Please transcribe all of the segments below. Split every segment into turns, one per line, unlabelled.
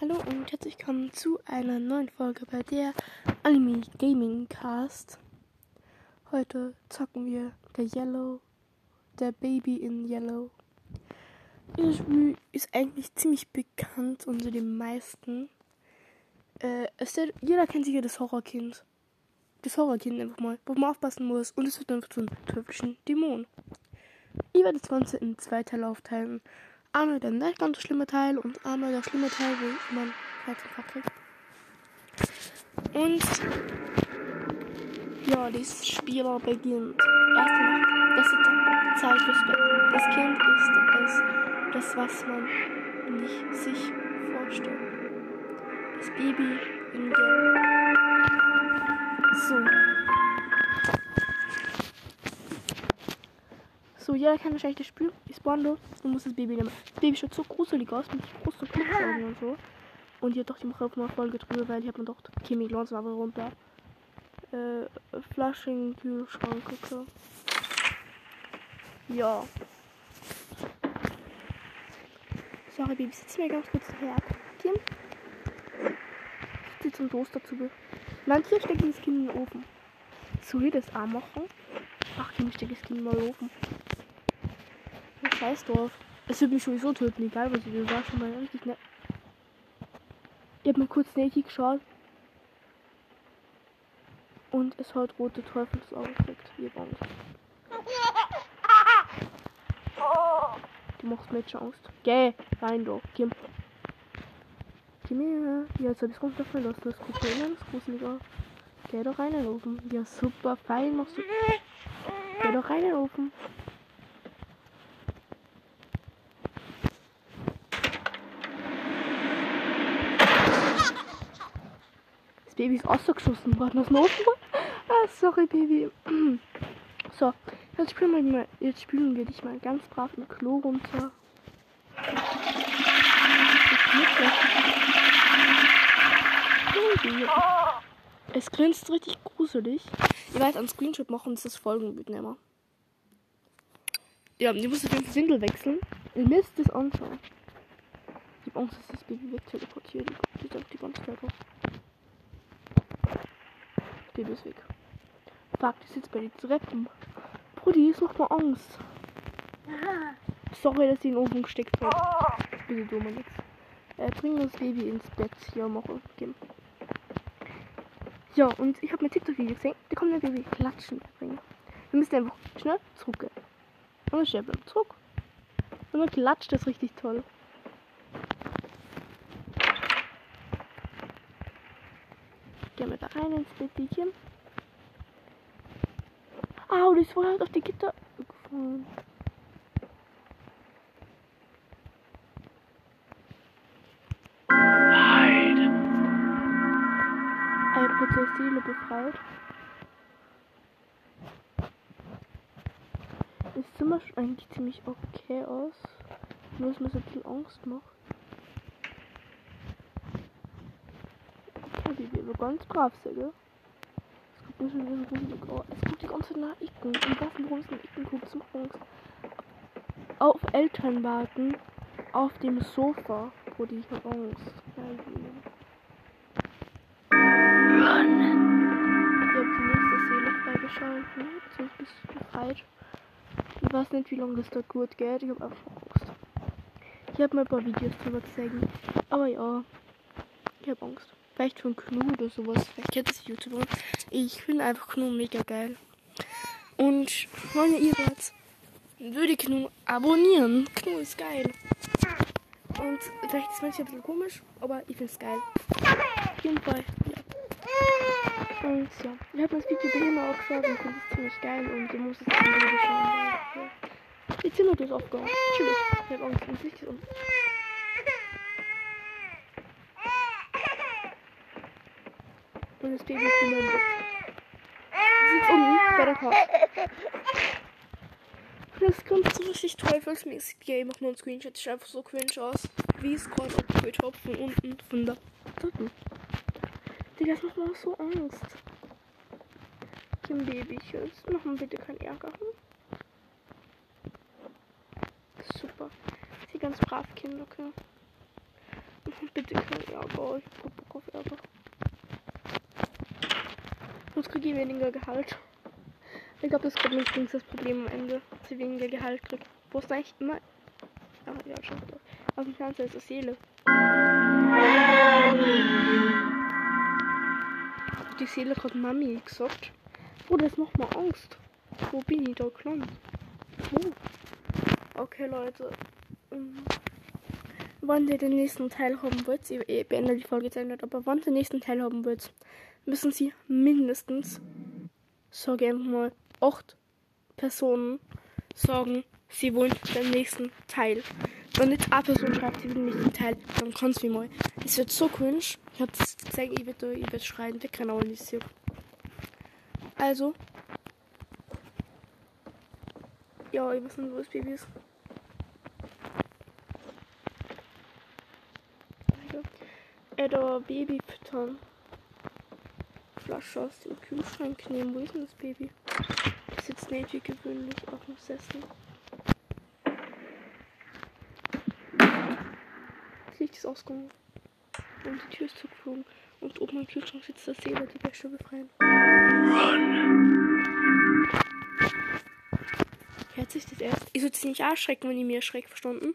Hallo und herzlich willkommen zu einer neuen Folge bei der Anime Gaming Cast. Heute zocken wir der Yellow, der Baby in Yellow. Dieses Spiel ist eigentlich ziemlich bekannt unter den meisten. Äh, ist, jeder kennt sicher das Horrorkind. Das Horrorkind einfach mal, wo man aufpassen muss und es wird dann zu einem teuflischen Dämon. Ich werde das Ganze in zwei Teile aufteilen. Einmal der nicht ganz so schlimme Teil und einmal der schlimme Teil, wo man Herzinfarkt kriegt. Und ja, dieses Spiel beginnt. Erste. Das ist Zeit fürs Bett. Das Kind ist es, das was man nicht sich vorstellt. Das Baby in Gelb. So. So, jeder kennt wahrscheinlich das Spiel. Ich spawn los und muss das Baby nehmen. Das Baby schaut so gruselig aus mit großen Knopfaugen und so. Und hier doch die mache auf mal Folge drüber, weil ich habe mir gedacht, Kimi Glons war runter. Äh, Flaschen, Kühlschrank, okay. Ja. Sorry, Baby, setz mir ganz kurz her. Kim? Sitze zum Toaster zu. Nein, hier stecke ich das Kind in den Ofen. Soll ich das auch machen? Ach, Kim, stecke das Kind mal in den Ofen. Scheiß drauf. Es wird mich sowieso töten, egal was ich. War schon mal richtig nett. Ich hab mal kurz Nati geschaut. Und es hat rote Teufelsaugen gekriegt. Ihr Angst. Du machst mir jetzt schon Angst. Geh, rein doch. Kim. Kim her. Ja, jetzt hab ich's runterfallen lassen. Das guckt mir ganz gruseliger. Geh doch rein in Ofen. Ja, super, fein machst du. Geh doch rein in Ofen. Das Baby ist ausgeschossen worden aus dem Ofen. Ah, sorry, Baby. So, jetzt spielen wir, mal, jetzt spielen wir dich mal ganz brav im Klo runter. Baby. Es grinst richtig gruselig. Ich werde einen Screenshot machen und das Folgenbildnehmer. Ja, ihr müsst Fall Windel wechseln. Ihr müsst es anschauen. Ich hab Angst, dass das Baby wegteleportiert. Die sagt die ganze Zeit was. Das Baby ist weg. Fuck, die sitzt bei den Treppen. Brudi, es macht mir Angst. Sorry, dass sie in den Ofen gesteckt wird. Bitte dumme nix. Äh, bring das Baby ins Bett. Ja, mache. Kim. Ja, und ich habe mein TikTok-Video gesehen. Da kommt ein Baby klatschen bringen. Wir müssen einfach schnell zurückgehen. Und dann stehen wir zurück. Und dann klatscht das richtig toll. Gehen wir da rein ins Bettchen. Au, das war halt auf die Gitter gefallen. Eine kurze Seele befreit. Das Zimmer sieht eigentlich ziemlich okay aus. Nur, dass mir so viel Angst macht. Okay, die wir ganz brav sind, gell? Es guckt mir schon wieder so gruselig. Oh, es guckt die ganze Zeit nach Icken. Und was warum es nach Icken guckt, zum Angst. Auf Eltern warten. Auf dem Sofa. Ich Angst. Nein, Ich habe die nächste Seele freigeschalten. So bist du befreit. Ich weiß nicht, wie lange das da gut geht. Ich habe einfach Angst. Ich habe mal ein paar Videos drüber gesehen. Aber ja, ich habe Angst. Vielleicht von Knu oder sowas. Vielleicht kennt das YouTuber. Ich finde einfach Knu mega geil. Und wenn ihr jetzt würde Knu abonnieren. Knu ist geil. Und vielleicht ist manchmal ein bisschen komisch, aber ich finde es geil. Auf jeden Fall, ja. Und ja, ich habe das Video bei auch geschaut und finde es ziemlich geil und du musst es dann wieder schauen. Ja. Die Zimmer ist aufgehauen. Tschüss. Ich habe Angst, ins Licht ist um. Und das Baby ist Bett. Sie sitzt unten bei der Couch. das grinst so richtig teufelsmäßig. Die einfach nur ein Screenshot. Sieht einfach so cringe aus. Wie es gerade abgeholt habe von unten von der dritten. Digga, das macht mir auch so Angst. Kim Babychen. Machen bitte keinen Ärger. Super. Sie ganz brav Kinder, okay. Machen bitte keinen Ärger. Ich hab Bock auf Ärger. Sonst kriege ich weniger Gehalt. Ich glaube, das gerade übrigens das Problem am Ende, dass ich weniger Gehalt kriege. Wo ist eigentlich immer. Ah, ja, schon. Auf dem Fernseher ist das Seele. Hat die Seele gerade Mami gesagt? Oh, das macht mir Angst. Wo bin ich da gelandet? Wo? Okay, Leute. Ähm, Wann ihr den nächsten Teil haben wollt, ich beende die Folge jetzt nicht, aber wann ihr den nächsten Teil haben wollt, müssen sie mindestens, sage einfach mal, acht Personen sagen, sie wollen den nächsten Teil. Wenn jetzt eine Person schreibt, sie will den nächsten Teil, dann kannst du mal. Es wird so cringe. Ich hab's gesagt, ich werde ich werd schreien, wir können auch nicht sehen. Also. Ja, ich weiß nicht, wo das Baby ist. Äh, da Baby füttern. Flasche aus dem Kühlschrank nehmen. Wo ist denn das Baby? Das sitzt nicht wie gewöhnlich auf dem Sessel. Das Licht ist ausgegangen. Und die Tür ist zugeflogen. Und oben im Kühlschrank sitzt das Seele, die Wäsche befreien. Hört sich das erst? Ich sollte nicht erschrecken, wenn ich mir erschreckt, verstanden?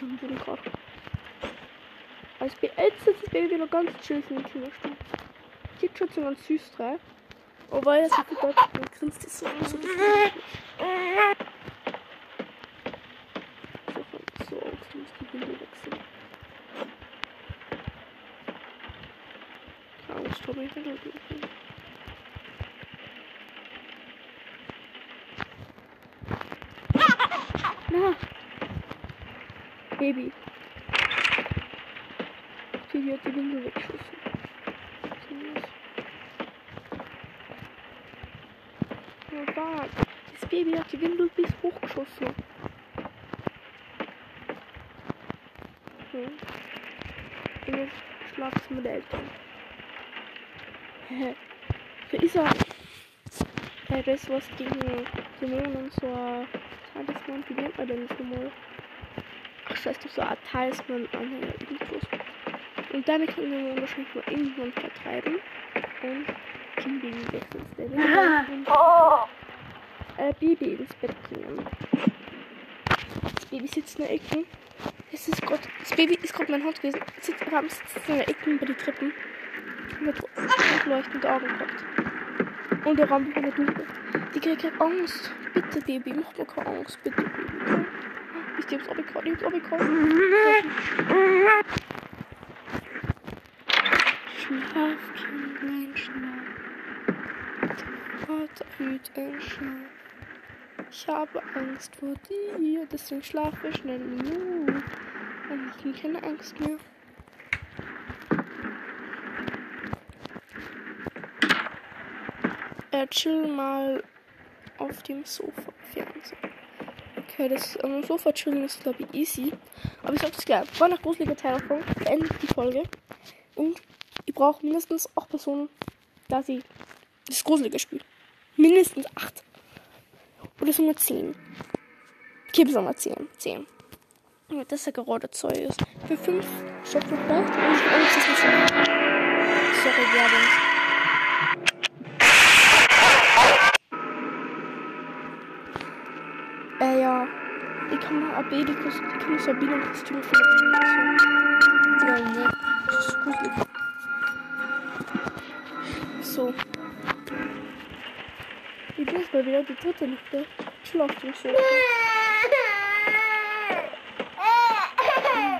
Wie ist die Flasche am Boden gerade? Als jetzt sitzt das Baby noch ganz chillig in der Kinderstuhl. Sieht schon so ganz süß drauf. Oh, weil das hat dann grinst die so. So, so Angst, muss die Windel wechseln. Keine Angst, Tommy, ich will nicht. Na! Baby. Die hat die Windel weggeschossen. Das Baby hat die Windel bis hochgeschossen. Hm. In das Schlafzimmer der Eltern. Hä? Für ist er. Ja, das was gegen Dämonen so ein Talisman. Wie nennt man denn das doch so ein Talisman-Anhänger. Irgendwas. Und damit können wir wahrscheinlich nur irgendwann vertreiben. Und Kim Baby wechseln ins Bett. Und, äh, Baby ins Bett bringen. Das Baby sitzt in der Ecke. Es ist grad, das Baby ist gerade mein Haus gewesen. Es Sitzt, Rahmen sitzt in der Ecke bei den Treppen. Mit, leuchtenden Augen gehabt. Und der Raum wieder dunkel. Die kriegt Angst. Bitte, Baby, mach mir keine Angst. Bitte, Es abgekauft. Ich hab's abgekauft. Schlaf, Kindlein, schlaf. Vater ein Schlaf. Ich habe Angst vor dir, deswegen schlafe schnell genug. Und mach mir keine Angst mehr. Äh, chill mal auf dem Sofa Fernsehen. Okay, das am Sofa chillen ist glaube ich easy. Aber ich sag's gleich, war nach gruseliger Teilung beendet die Folge. Und ich brauche mindestens 8 Personen, da sie das gruselige Spiel. Mindestens 8. Oder sogar 10. Okay, mal 10. 10. Ja, das ist ja gerade Zeug ist. Für 5 Schöpfe braucht und ist es nicht. Sorry, Werbung. Äh, ja. Ich kann mal Babykostüm, ich kann das Babykostüm für so. Ja, ne. Das ist gruselig. So. Ich bin jetzt mal wieder die dritte Lüfte. Schlaft im Sofa.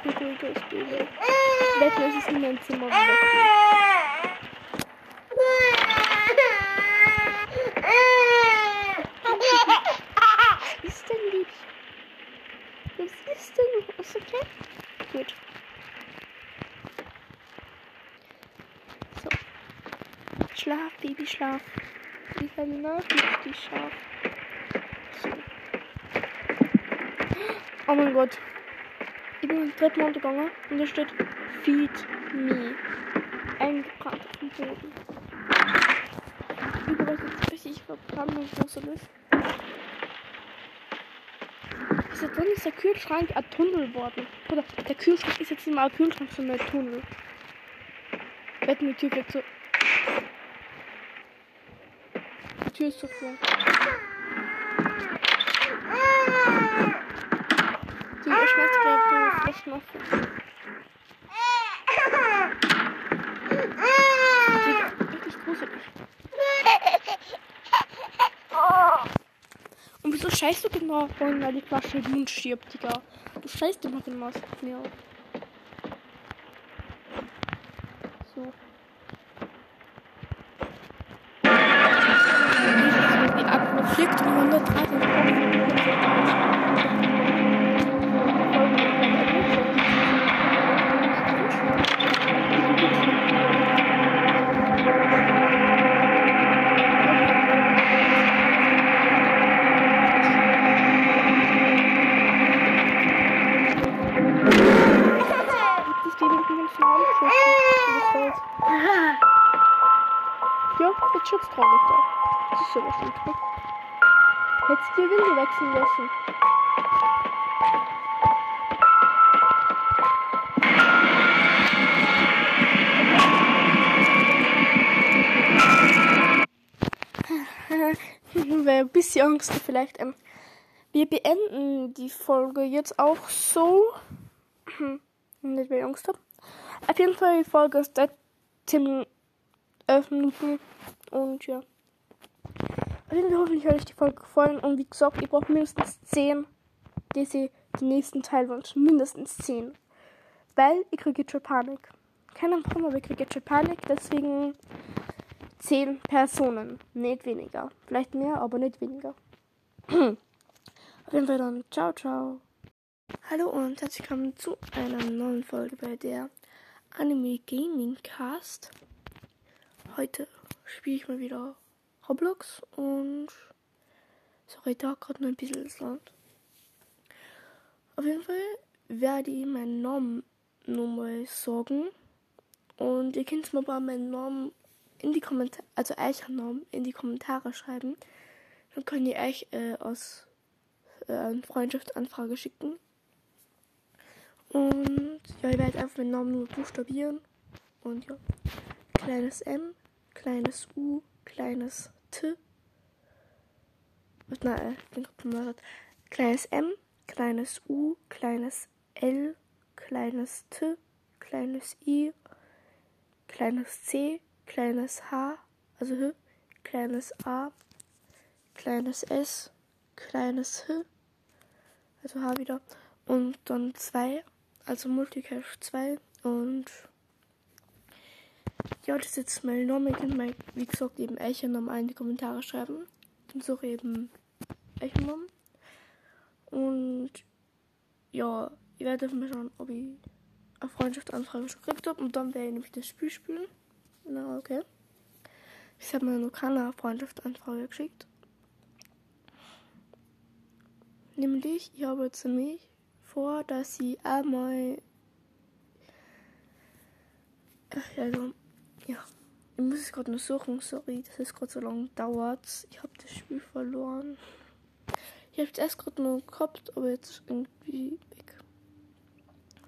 Beruhiges Baby. Wetten, es ist in mein Zimmer wieder. Was ist denn, Liebchen? Was ist denn? Ist okay? Gut. So. Baby Schlaf. Die Helena liegt die Schaf. So. Oh mein Gott. Ich bin im dritten Mal gegangen und da steht Feed me. Eingebrannt auf dem Boden. Überall ist richtig verbrannt und groß ist. Also drin ist der Kühlschrank ein Tunnel geworden. Oder der Kühlschrank ist jetzt nicht mal ein Kühlschrank, sondern ein Tunnel. Wetten, die Tür geht so. Die Tür ist so voll. Die auf. Die ist richtig gruselig. Und wieso scheißt du genau vorhin, weil die Flasche im stirbt, Digga? Du scheißt immer genau auf mir auf. So. Du die Winde wechseln lassen. Wer ein bisschen Angst vielleicht. Ähm, wir beenden die Folge jetzt auch so. Nicht, weil ich Angst habe. Auf jeden Fall, die Folge ist seit 10 11 Minuten. Und ja. Auf jeden Fall hoffentlich hat euch die Folge gefallen. Und wie gesagt, ich brauche mindestens 10, die sie den nächsten Teil wünschen. Mindestens 10. Weil ich kriege jetzt schon Panik. Keine Ahnung aber ich kriege jetzt schon Panik. Deswegen 10 Personen. Nicht weniger. Vielleicht mehr, aber nicht weniger. Auf jeden Fall dann. Ciao, ciao. Hallo und herzlich willkommen zu einer neuen Folge bei der Anime Gaming Cast. Heute spiele ich mal wieder Roblox und sorry, da gerade noch ein bisschen das Land. Auf jeden Fall werde ich meinen Namen nochmal sagen und ihr könnt mir mal meinen Namen in die Kommentare, also euren Namen in die Kommentare schreiben. Dann könnt ihr euch äh, aus äh, Freundschaftsanfrage schicken. Und ja, ich werde einfach meinen Namen nur buchstabieren. Und ja, kleines M, kleines U, kleines T. Nein, gerade vermördert. Kleines M, kleines U, kleines L, kleines T, kleines I, kleines C, kleines H, also H, kleines A, kleines S, kleines H, also H wieder, und dann 2, also Multicache 2 und ja, das ist jetzt mein Name, ihr könnt wie gesagt, eben Eichennamen in die Kommentare schreiben, dann suche ich eben Eichennamen und ja, ich werde mal schauen, ob ich eine Freundschaftsanfrage schon gekriegt habe und dann werde ich nämlich das Spiel spielen. Na, okay. Ich habe mir noch keine Freundschaftsanfrage geschickt. Nämlich, ich habe jetzt nämlich vor, dass sie einmal. Also, ja. Ich muss es gerade noch suchen, sorry, dass es gerade so lange dauert. Ich habe das Spiel verloren. Ich habe es erst gerade noch gehabt, aber jetzt irgendwie weg.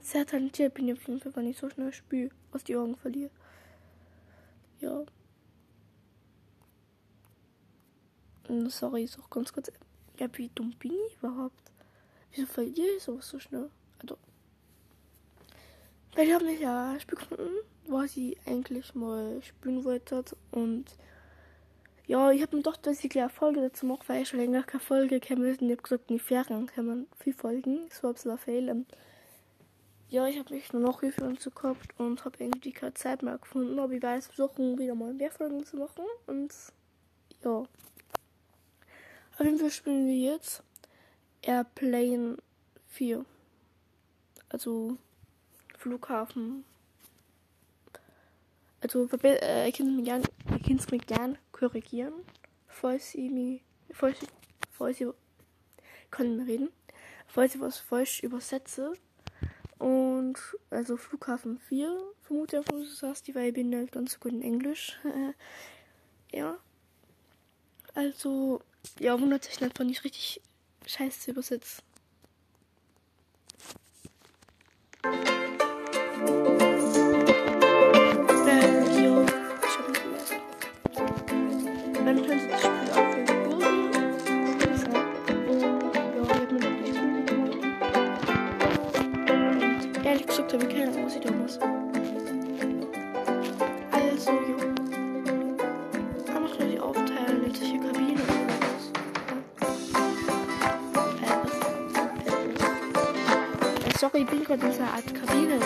Sehr talentiert bin ich auf jeden Fall, wenn ich so schnell spiele, aus die Augen verliere. Ja. Sorry, ist auch ganz kurz. Ja, wie dumm bin ich überhaupt? Wieso verliere ich sowas so schnell? Also. Weil ich habe nicht ja Spiel gefunden, was ich eigentlich mal spielen wollte. Und ja, ich habe mir gedacht, dass ich gleich eine Folge dazu mache, weil ich schon länger keine Folge kennen müssen. Ich habe gesagt, in die Ferien kann man viel Folgen. War ein bisschen ein Fehler. Ja, ich habe mich nur noch viel und so gehabt und habe irgendwie keine Zeit mehr gefunden. Aber ich werde versuchen, wieder mal mehr Folgen zu machen. Und ja. Auf jeden Fall spielen wir jetzt Airplane 4. Also Flughafen. Also, äh, ihr könnt mich gerne, ihr könnt mich gern korrigieren, falls ich mich, falls falls kann nicht mehr reden, falls ich was falsch übersetze. Und, also Flughafen 4, vermute ich, wo du sagst, die, weil ich bin nicht ganz so gut in Englisch. ja. Also, ja, wundert sich nicht, wenn ich richtig scheiße übersetze. Ja. In dieser Kabine.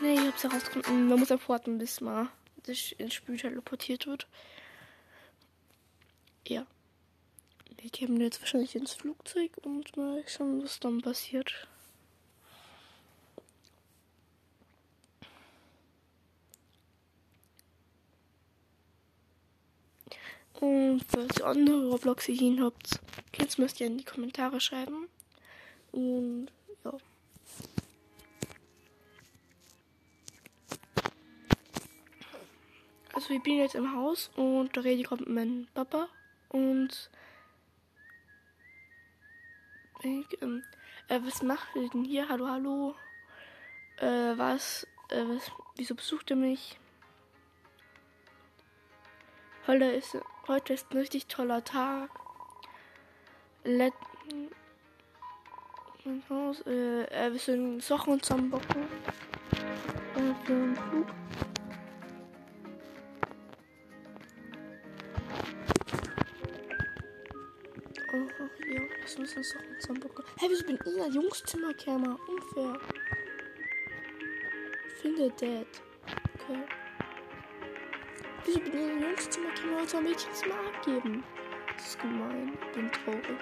Nee, ich hab's herausgefunden. Man muss einfach warten, bis man das ins Spiel teleportiert wird. Ja. Wir gehen jetzt wahrscheinlich ins Flugzeug und mal schauen, was dann passiert. Und falls ihr andere Roblox-Ideen habt, ihr mir das gerne in die Kommentare schreiben. Und ja. Also ich bin jetzt im Haus und da rede ich gerade mit meinem Papa und ich, ähm, äh, was macht ihr denn hier? Hallo, hallo. Äh, was, äh, was, wieso besucht ihr mich? Heute ist, heute ist ein richtig toller Tag. Let äh, äh, wir sind Sachen zusammenbacken. Äh, für einen Flug. Oh, ja, das Sachen zusammenbacken. Hey, wieso bin ich in der Jungszimmerkammer? Unfair. Finde Dad. Okay. Wieso bin ich in der Jungszimmerkammer und soll Mädchenzimmer abgeben? Das ist gemein. Ich bin traurig.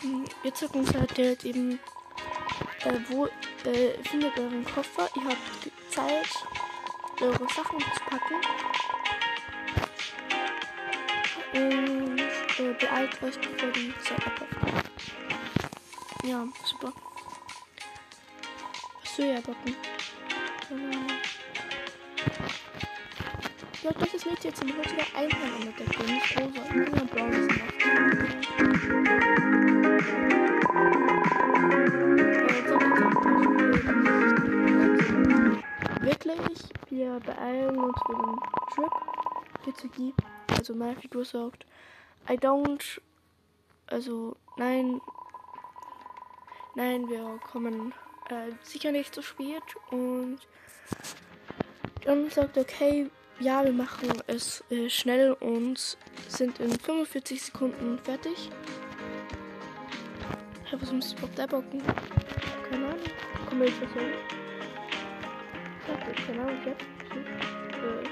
Hm, Jetzt sagt uns halt Dad eben, äh, wo äh, findet euren Koffer. Ihr habt Zeit, eure Sachen zu packen. Und äh, beeilt euch, bevor die Zeit abläuft. Ja, soll ja? Genau. Ja, das ist nicht jetzt im heutiger Einhorn mit der Creme, nicht rosa. Nur ein blaues. Äh, ich Wirklich, wir beeilen uns für den Trip. Hitsugi, also meine Figur sagt, I don't, also nein, nein, wir kommen äh, sicher nicht so spät und dann sagt okay, ja, wir machen es äh, schnell und sind in 45 Sekunden fertig. Hä, was muss ich überhaupt da backen? Keine Ahnung. Komm, ich. Okay, keine Ahnung, jetzt. Äh.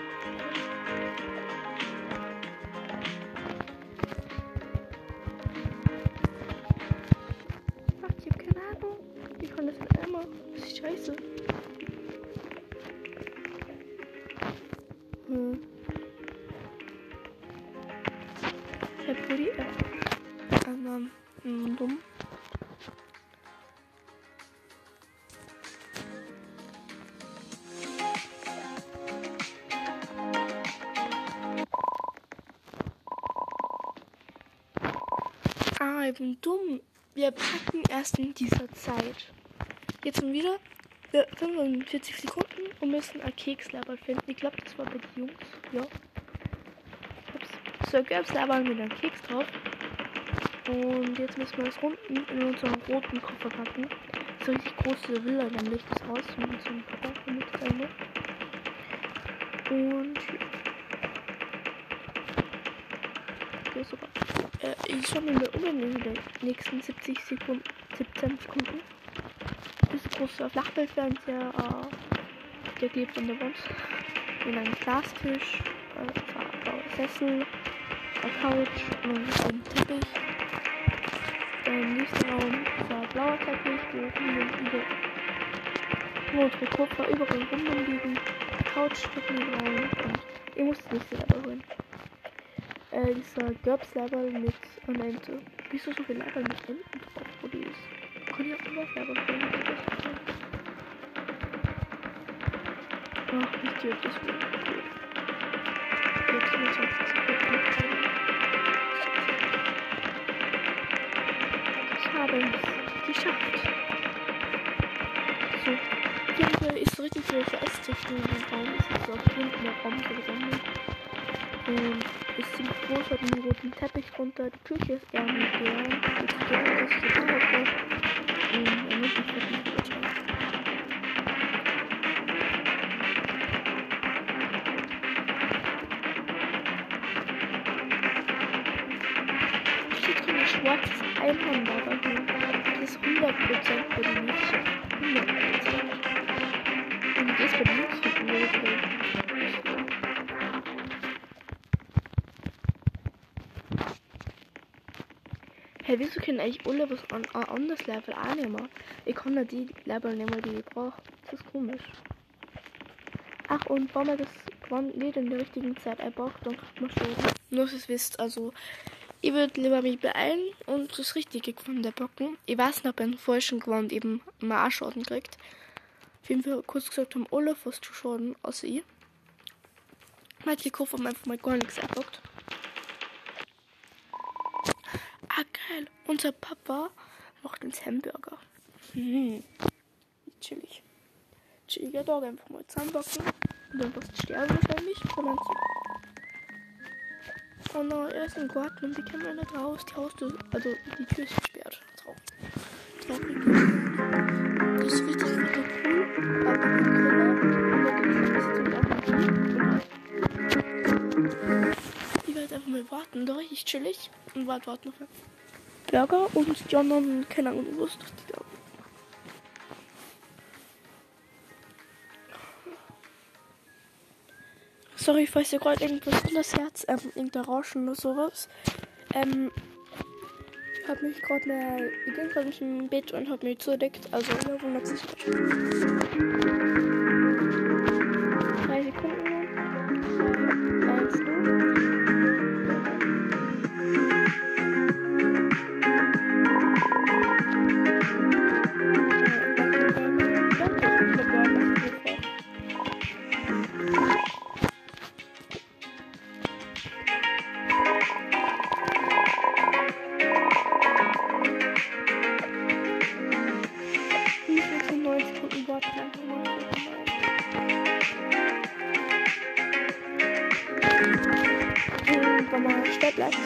Bin dumm. Wir packen erst in dieser Zeit. Jetzt sind wieder äh, 45 Sekunden und müssen ein Kekslaber finden. Ich glaube, das war bei den Jungs. Ja. So, Kekslaber mit einem Keks drauf. Und jetzt müssen wir das unten in unseren roten Koffer packen. So richtig große Villa, nämlich das Haus unserem Papa, damit das ich schaue mir mal um in den nächsten 70 Sekunden, 17 Sekunden. Das große Flachbildfernseher, äh, geklebt an der Wand. In einem Glastisch, äh, Sessel, eine Couch und einen Teppich. Im nächsten Raum ein blauer Teppich, wo über unsere Koffer überall rumliegen. Couch Raum und muss das nächste Level holen. Äh, dieser GURPS-Level mit einer Ente. Wieso so viel Level mit Enten drauf, wo die ist? Kann ich auch immer Level holen? Ach, nicht hier, das wird cool. Jetzt muss ich jetzt. Ich habe es geschafft. So, hier ist so richtig viel in dem Raum. Es ist auch hinten der Raum so gesammelt. Und ist ziemlich groß, hat einen roten Teppich runter. Die Küche ist eher modern. Jetzt geht das so drauf. Und er Hey, wieso können eigentlich alle was an ein anderes Level annehmen? Ich kann nicht die Level nehmen, die ich brauche. Das ist komisch. Ach, und wenn man das Gewand nicht in der richtigen Zeit einpackt, dann kriegt man Schaden. Nur, dass ihr wisst, also ich würde lieber mich beeilen und das richtige Gewand einpacken. Ich weiß nicht, ob ein falschen Gewand eben mal Schaden kriegt. Auf jeden Fall, kurz gesagt, haben alle fast schon Schaden, außer ich. Manche Koffer haben einfach mal gar nichts eingepackt. Ah, geil. Unser Papa macht uns Hamburger. Hm. Chillig. Chilliger Tag. Einfach mal zusammenbacken. Und dann fast sterben wahrscheinlich. Kann man so. Oh nein, er ist im Garten und wir können nicht raus. Die Haustür, also die Tür ist gesperrt. Traurig. Traurig. Das ist richtig, richtig cool. Aber. Und dann ein bisschen Ich werde einfach mal warten. Da richtig chillig. Und warte, warte noch. Burger und die anderen, keine Ahnung, da. Sorry, falls ihr gerade irgendwas in das Herz, ähm, irgendein Rauschen oder sowas. Ähm, ich hab mich gerade mal, ich bin gerade im Bett und hab mich zudeckt, also ja, wundert sich Stehen bleibt,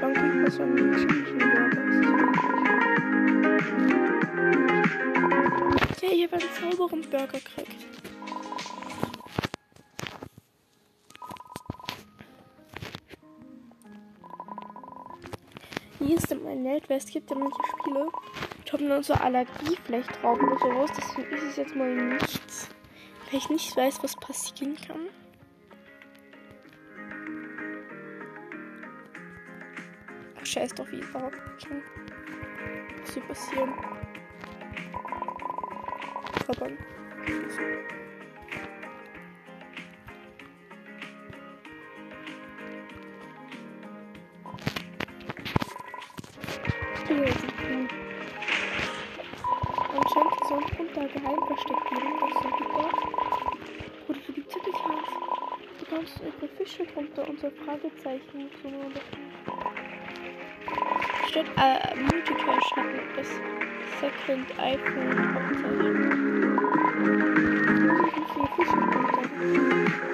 dann kriegt man so einen Burger. Ja, ich habe einen sauberen Burger gekriegt. Hier ist in meinem Welt, weil es gibt ja manche Spiele, die haben dann so Allergie vielleicht drauf oder sowas. Deswegen ist es jetzt mal nichts. Weil ich nicht weiß, was passieren kann. Scheiß doch wie überhaupt schon. Was hier passieren. Verband. Steht äh, Multicash hat das Second iPhone. Fische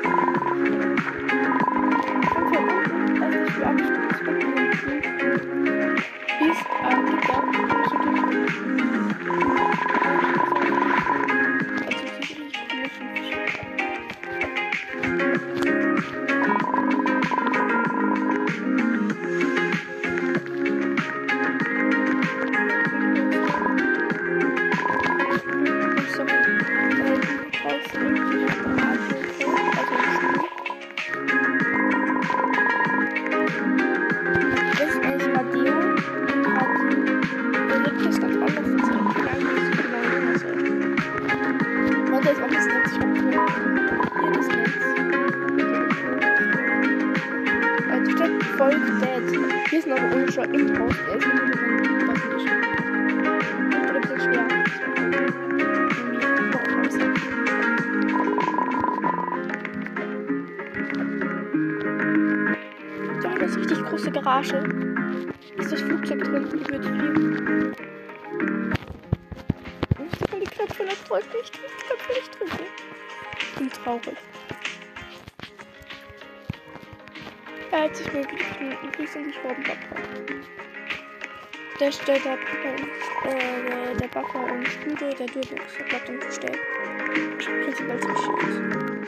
Der stellt der äh, der, Backe und Stühle, der der bleibt dann gestellt. Prinzipiell ziemlich schön.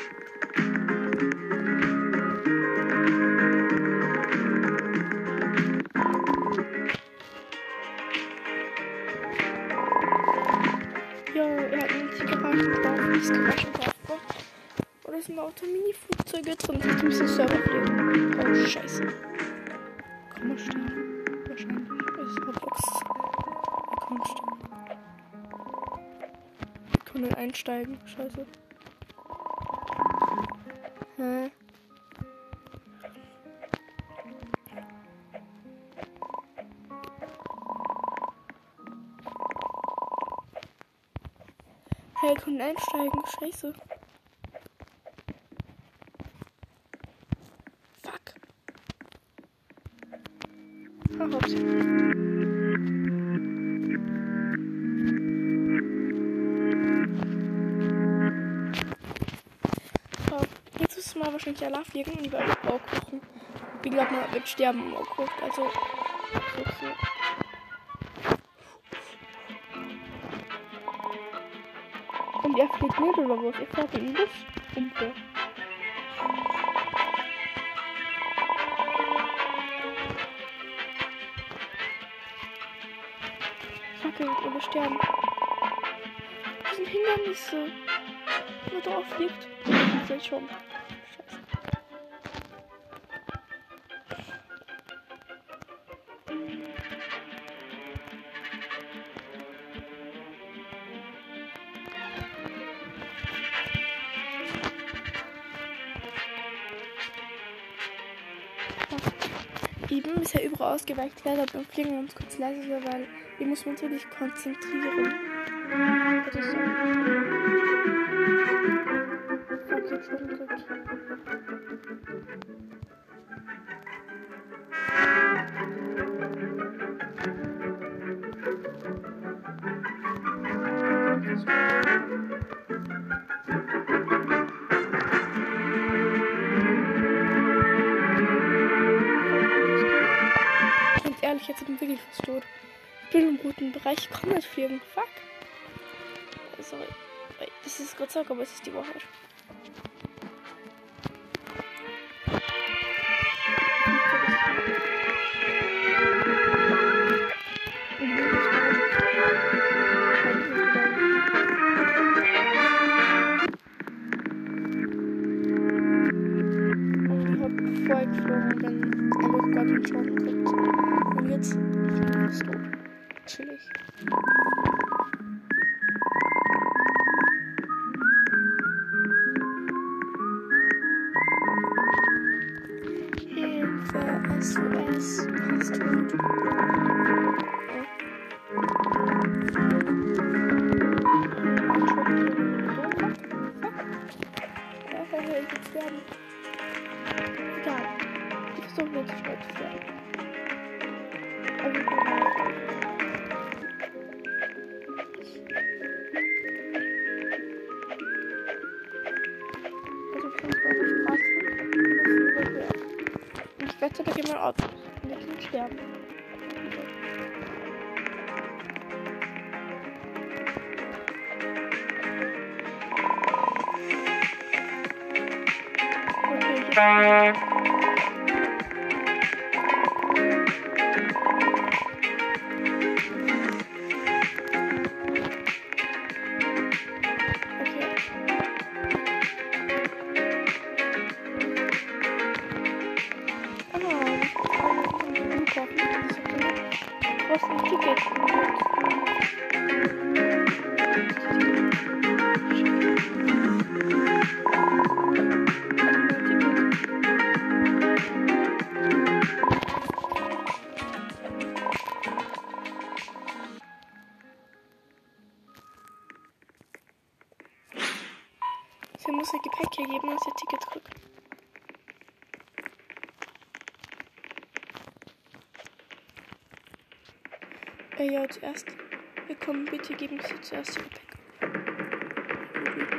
Ja, er hat die Garage drauf, das Garage drauf. Und es sind lauter Mini-Flugzeuge Können einsteigen. Scheiße. Hä? Hey, können einsteigen. Scheiße. Fuck. Ah, wahrscheinlich Allah fliegen und überall Bau kochen. Wie glaubt man, wird sterben im Bau Also, so, so. Und er fliegt nicht oder was? Er fährt in den Bus. Umpe. Fuck, wird ohne sterben. Das sind Hindernisse. Wenn man drauf fliegt. Das ist schon. Ausgeweicht werde, beim Fliegen uns kurz leise, weil wir muss man natürlich konzentrieren. Das so. Guten Bereich, nicht fliegen. Fuck. Sorry. Das ist Gott sei Dank, aber es ist die Wahrheit. Ich wette, da geht mein Auto. Und ich will sterben. Jetzt Okay. Ja, zuerst. Willkommen, bitte geben Sie zuerst Ihr Gepäck.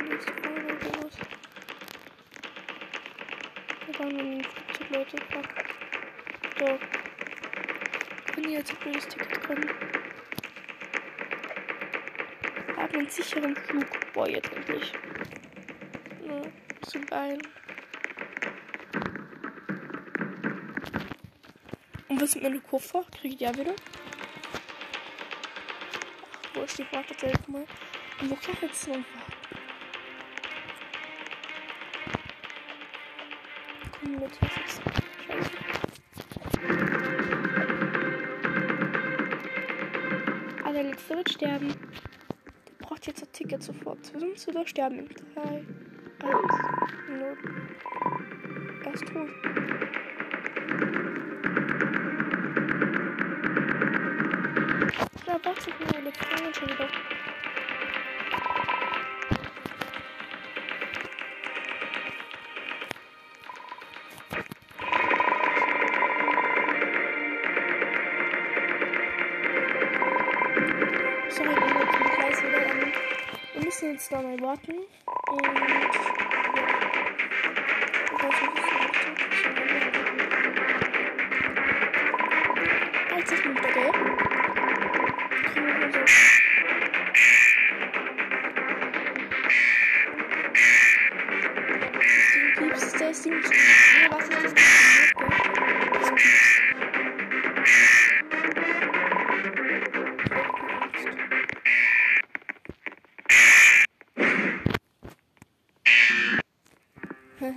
Nächste Frage oder was? Da waren noch nie 50 Leute. Fuck. So. Ich jetzt ein blödes Ticket kommen? Haben einen sicheren Flug. Boah, jetzt endlich. Ja, so geil. Und was mit meinem Koffer? Kriege ich ja wieder? Ist die Frage jetzt mal? Und wo kann jetzt noch? Komm mit sitzen. Scheiße. Der letzte wird sterben. Der braucht jetzt ein Ticket sofort. Sonst wird er sterben in 3, 1, 0. Er ist tot. Braucht sich nur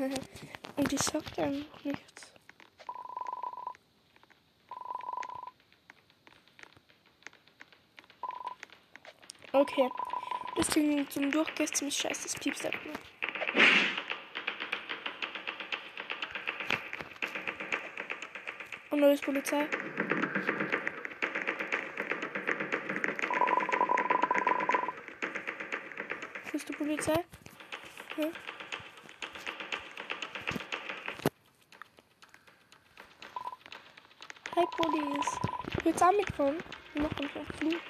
Und die sagt einfach nichts. Okay. Das Ding zum Durchgehen ist ziemlich scheiße. Das piepst einfach nur. Und neues Polizei. Bist du Polizei? Hm? Hi Police. Willst du auch mitkommen? Wir machen einen Flug.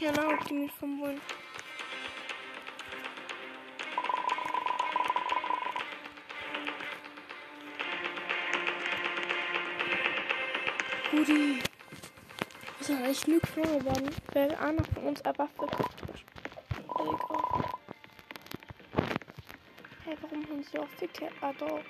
Keine Ahnung, ob die mitkommen wollen. Rudi. Wir sind eigentlich nur geflogen worden, weil einer von uns hat. Egal. Hey, warum haben sie auch Ficke? Ah, doch.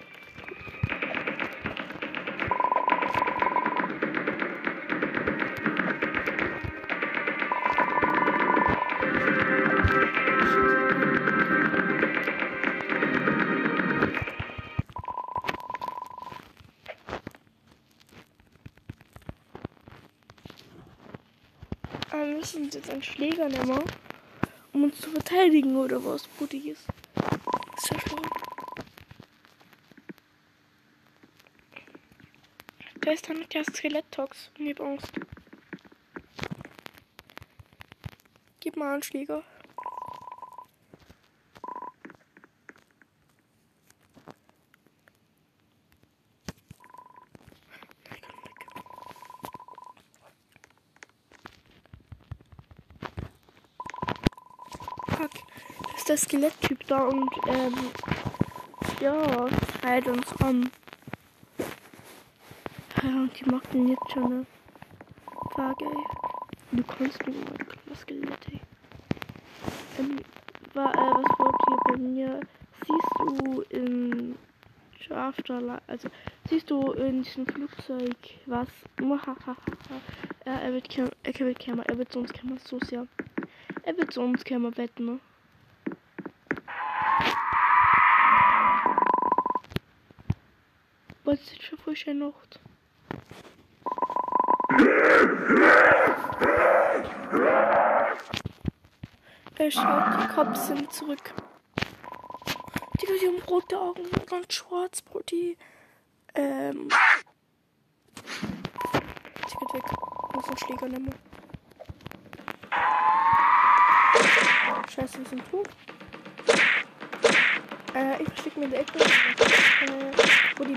Jetzt einen Schläger nehmen, um uns zu verteidigen oder was, Brutiges. Ist ja schlimm. Da ist dann der Skelett-Tox ich hab Angst. Gib mal einen Schläger. Nein, komm weg. Fuck. Das ist der Skeletttyp da und ähm. Ja, schreit uns an. Ja, und die macht den jetzt schon, ne? Fuck, ey. Du kannst nicht mal das Skelett, ey. Ähm, war, äh, was wollt ihr bei mir? Siehst du in Schafter, also siehst du in diesem Flugzeug was? Er wird er wird kämmer, er wird sonst kämmer, so sehr. Er wird uns kämmer wetten, ne? Was ist schon schön Nacht? Er schaut, die Cops sind zurück. Digga, die haben rote Augen ganz schwarz, Brody. Ähm. Ticket weg. Muss einen Schläger nehmen. Scheiße, wir sind tot. Äh, ich verstecke mir in der Ecke. Äh, wo die.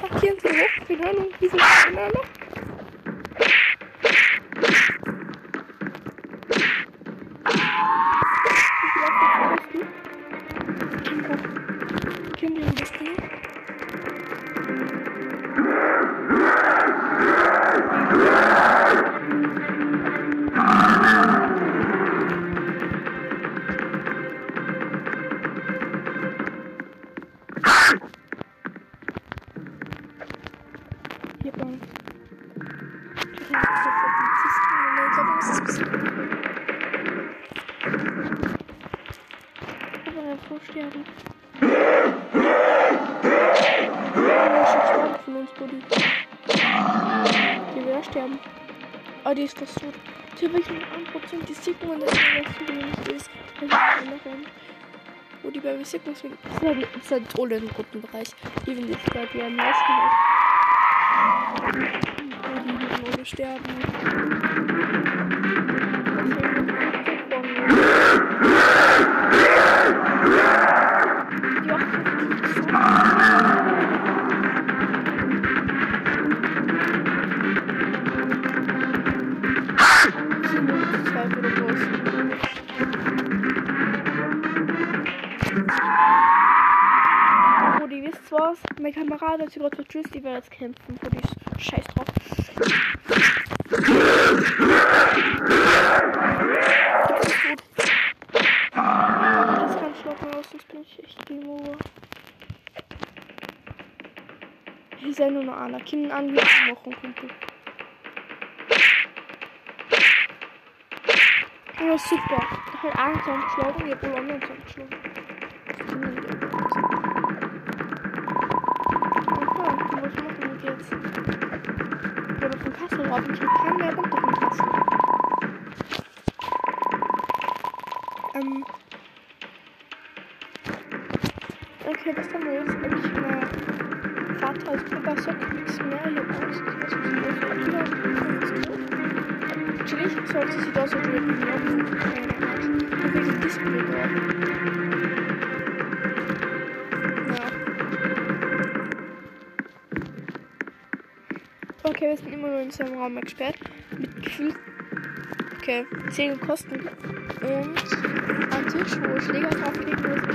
Fuck, hier sind sie hoch. Keine Ahnung. Wie sind sie? Keine Ahnung. Die. Das ist ist halt Trolle im roten Bereich. Die will jetzt gerade die am meisten. Oh, die sterben. Hat sich gerade die werden jetzt kämpfen. Wo die scheiß drauf. Das kann ich noch mal aus, sonst bin ich echt Game over. Hier ja nur noch einer. Kim an, wie ich machen könnte. Ja, super. Ich habe einen zusammengeschlagen, ich habe wohl anderen zusammengeschlagen. Aha, von Kassel rauf und ich habe Raum gesperrt. Mit gefühlt. Okay, 10 Kosten. Und am Tisch, wo Schläger drauflegen,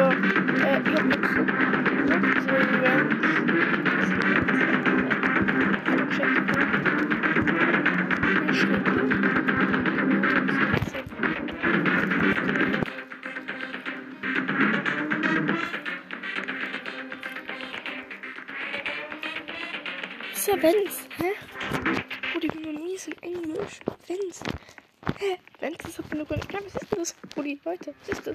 Ja, äh, ich hab Das ist ja Benz, hä? Die bin noch mies in Englisch. Benz. Hä? Benz ist aber nur klar. Was ist denn das? Rudi, Leute, was ist das?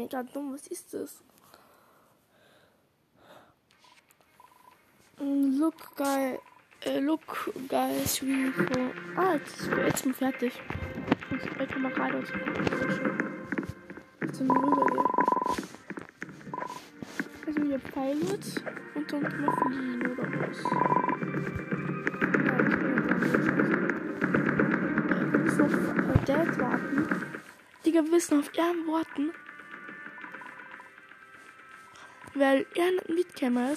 Mega dumm. Was ist das? Look, geil. Äh, look, guys, wie vor. Ah, jetzt ist jetzt bin fertig. Ich muss bei Kamera dazu. Zum rübergehen. Also hier Pilot und dann kann man fliegen oder was? Ja, ich ja gar nicht. Äh, wir auf äh, Dad warten. Digga, wir müssen auf ihren Worten. Weil er nicht mitgekommen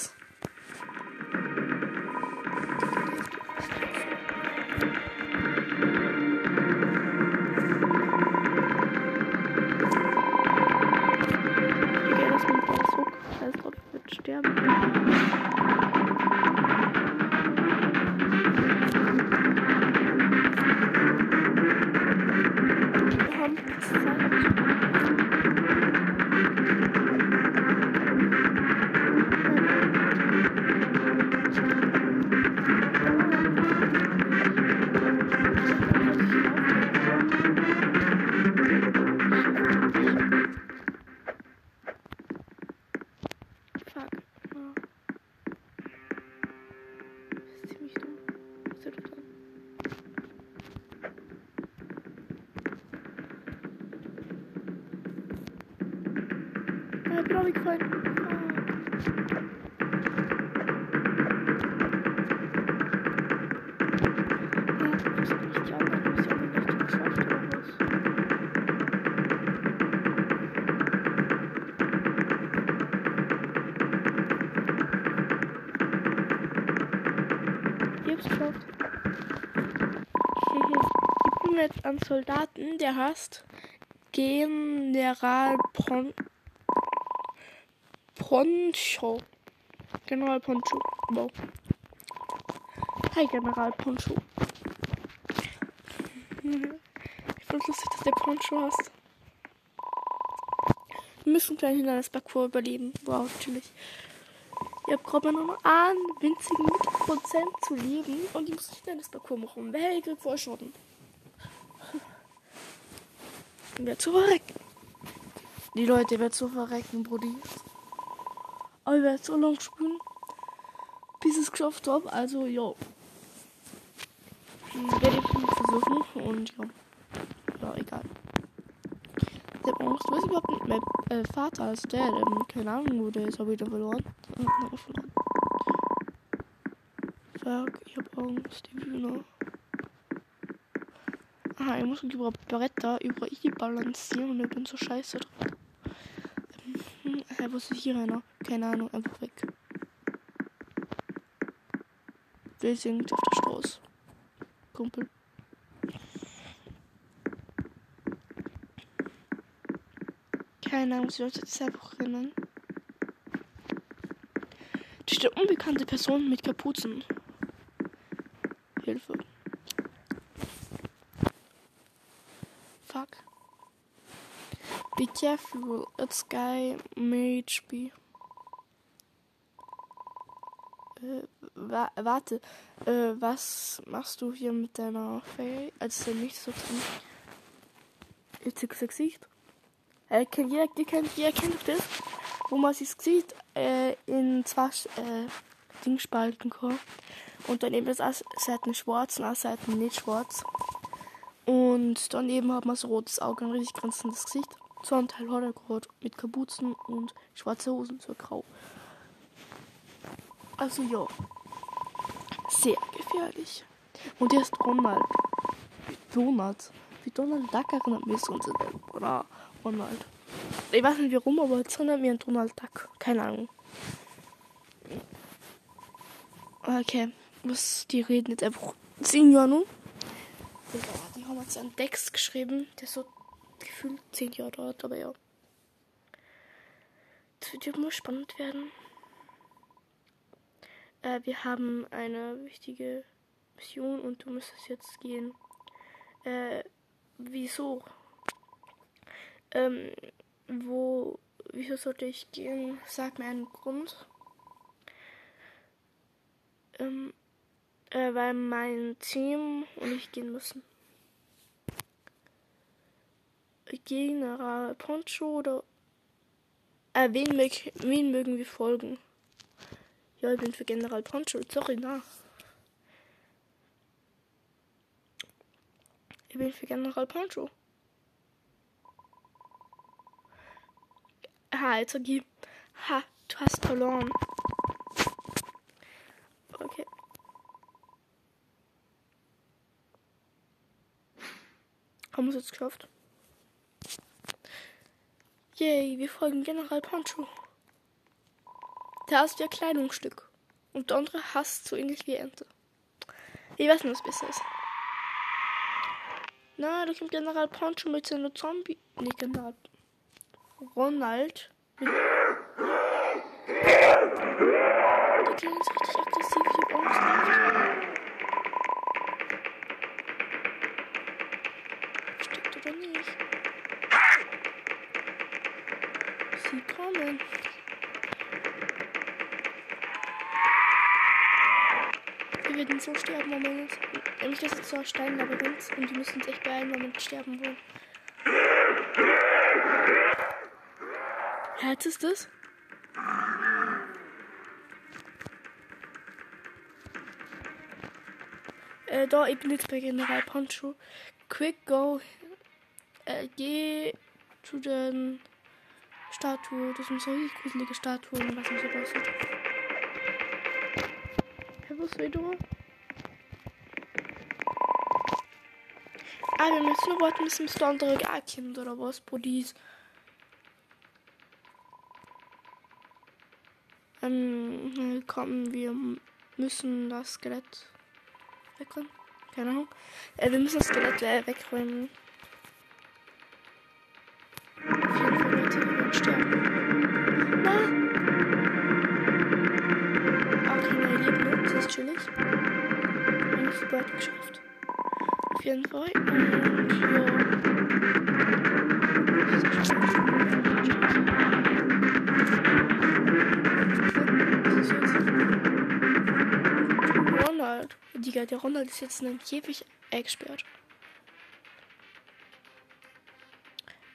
Ich bin jetzt an Soldaten, der heißt General Pon Poncho. General Poncho. Wow. Hi, General Poncho. Ich find's lustig, dass der Poncho hast. Wir müssen gleich hinter das Parcours überleben. Wow, chillig. Ich habe gerade nur noch einen winzigen Prozent zu leben und ich muss nicht in das Parcours machen. Weil ich krieg Vorschotten. Ich werde zu verrecken. Die Leute werden zu verrecken, Brudi. Aber ich werde so lang spielen, bis ich es geschafft habe. Also, ja. Ich werde ich versuchen und ja. Ja, egal. Ich hab Angst, was überhaupt nicht mein äh, Vater ist der, ähm, keine Ahnung, wo der ist, aber wieder verloren. Fuck, ich hab Angst, die Bühne. Aha, ich muss über Bretter über ich balancieren und ich bin so scheiße dran. Hm, hä, wo ist hier einer? Keine Ahnung, einfach weg. Wir sind auf der Straße. Kumpel. Keine Ahnung, sie sollte das einfach rennen. Steht unbekannte Person mit Kapuzen. Hilfe. Fuck. Be careful, it's guy mage be. Äh, wa warte, äh, was machst du hier mit deiner Fähigkeit? Als der nicht so drin. Jetzt ist Gesicht. Äh, kennt jeder, kennt, jeder kennt das, wo man sich sieht, äh, in zwei äh, Dingspalten kann. Und daneben ist eine Seite schwarz und eine Seite nicht schwarz. Und daneben hat man so rotes Auge, ein richtig grenzendes Gesicht. So ein Teil hat er gerade mit Kapuzen und schwarze Hosen, so grau. Also ja, sehr gefährlich. Und der ist Ronald. Donald. Wie Donald Duck erinnert mich so Oder Ronald. Ich weiß nicht warum, aber jetzt erinnert mich an Donald Duck. Keine Ahnung. Okay, was die reden jetzt einfach. Zehn Jahre nun. Die haben jetzt einen Text geschrieben, der so gefühlt zehn Jahre dauert, aber ja. Das wird ja immer spannend werden. Äh, wir haben eine wichtige Mission und du müsstest jetzt gehen. Äh, wieso? Ähm, wo, wieso sollte ich gehen? Sag mir einen Grund. Ähm, äh, weil mein Team und ich gehen müssen. General Poncho oder. Äh, wen, wen mögen wir folgen? Ja, ich bin für General Poncho. Sorry, na. Ich bin für General Poncho. Ha, jetzt gib. Ha, du hast verloren. Okay. Haben wir es jetzt geschafft? Yay, wir folgen General Poncho. Der hasst ja Kleidungsstück. Und der andere hasst so ähnlich wie Ente. Ich weiß nicht, was besser ist. Na, da kommt General Poncho mit seiner Zombie. Nee, General. Ronald. Mit der Kleine ist richtig aggressiv. Hab Angst gehabt. Steckt oder nicht? Sie kommen. Wir werden so sterben, Moment. Nämlich, das ist so ein Steinlabyrinth und wir müssen uns echt beeilen, Moment sterben wollen. Herz ist das? Äh, da, ich bin jetzt bei General Poncho. Quick go. Äh, geh zu den Statue. Das sind so richtig gruselige Statuen, was nicht so aussieht. Will du? Ah, wir müssen warten, bis das andere kommt, oder was, Police? Ähm, kommen wir müssen das Skelett wegräumen. Keine Ahnung. Äh, wir müssen das Skelett äh, wegräumen. Auf jeden Fall Leute, wir werden sterben. Okay, meine Lieben, das ist chillig. Eigentlich so weit geschafft. Auf jeden Fall. Und ja. Digga, der Ronald ist jetzt in einem Käfig eingesperrt.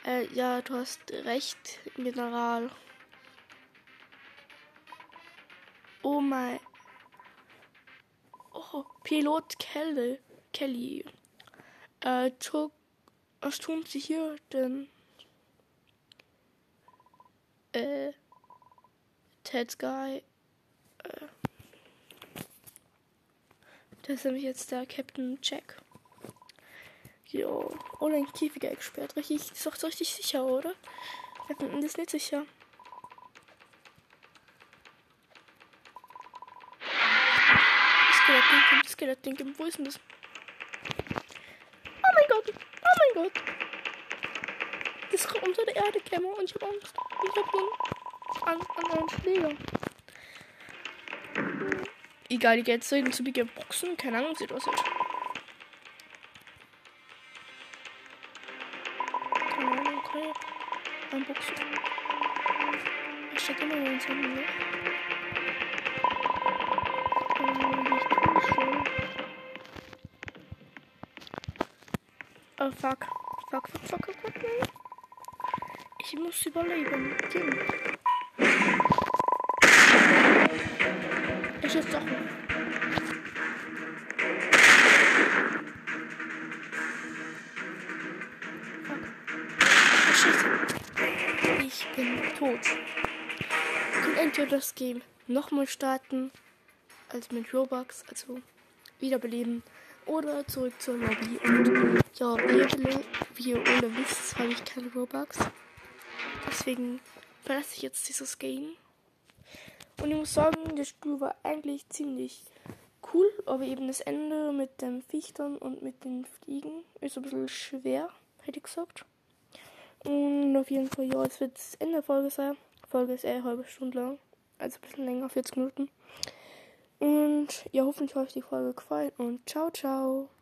Äh, ja, du hast recht, General. Oh mein. Oh, Pilot Kelly. Kelly. Äh, tu, was tun sie hier denn? Äh, Ted Guy. Äh, das ist nämlich jetzt der Captain Jack. Jo. Oder ein Käfiger gesperrt. Richtig, ist doch so richtig sicher, oder? Finden das nicht sicher. Das Skelett-Ding, wo ist denn das? Oh mein Gott, oh mein Gott. Das ist unter der Erde käme und ich hab Angst. Ich hab einen, an einen Schläger. Egal, ich gehe jetzt hin zu Big Boxen. Keine Ahnung, sieht was jetzt. Keine Ahnung, okay. Ein Boxen. Ich stecke immer noch ins Handy. ne? Keine Ahnung, wie ich tue schon. Oh fuck. Fuck, fuck, fuck, fuck, fuck. nein. Ich muss überleben. Gehen. Ich schieße doch. Ich bin tot. Ich kann entweder das Game nochmal starten, also mit Robux, also wiederbeleben, oder zurück zur Lobby. Und ja, wie ihr alle wisst, habe ich keine Robux. Deswegen verlasse ich jetzt dieses Game. Und ich muss sagen, das Spiel war eigentlich ziemlich cool, aber eben das Ende mit den Vichtern und mit den Fliegen ist ein bisschen schwer, hätte ich gesagt. Und auf jeden Fall, ja, es wird das Ende der Folge sein. Die Folge ist eher eine halbe Stunde lang, also ein bisschen länger, 40 Minuten. Und ja, hoffentlich hat euch die Folge gefallen und ciao, ciao.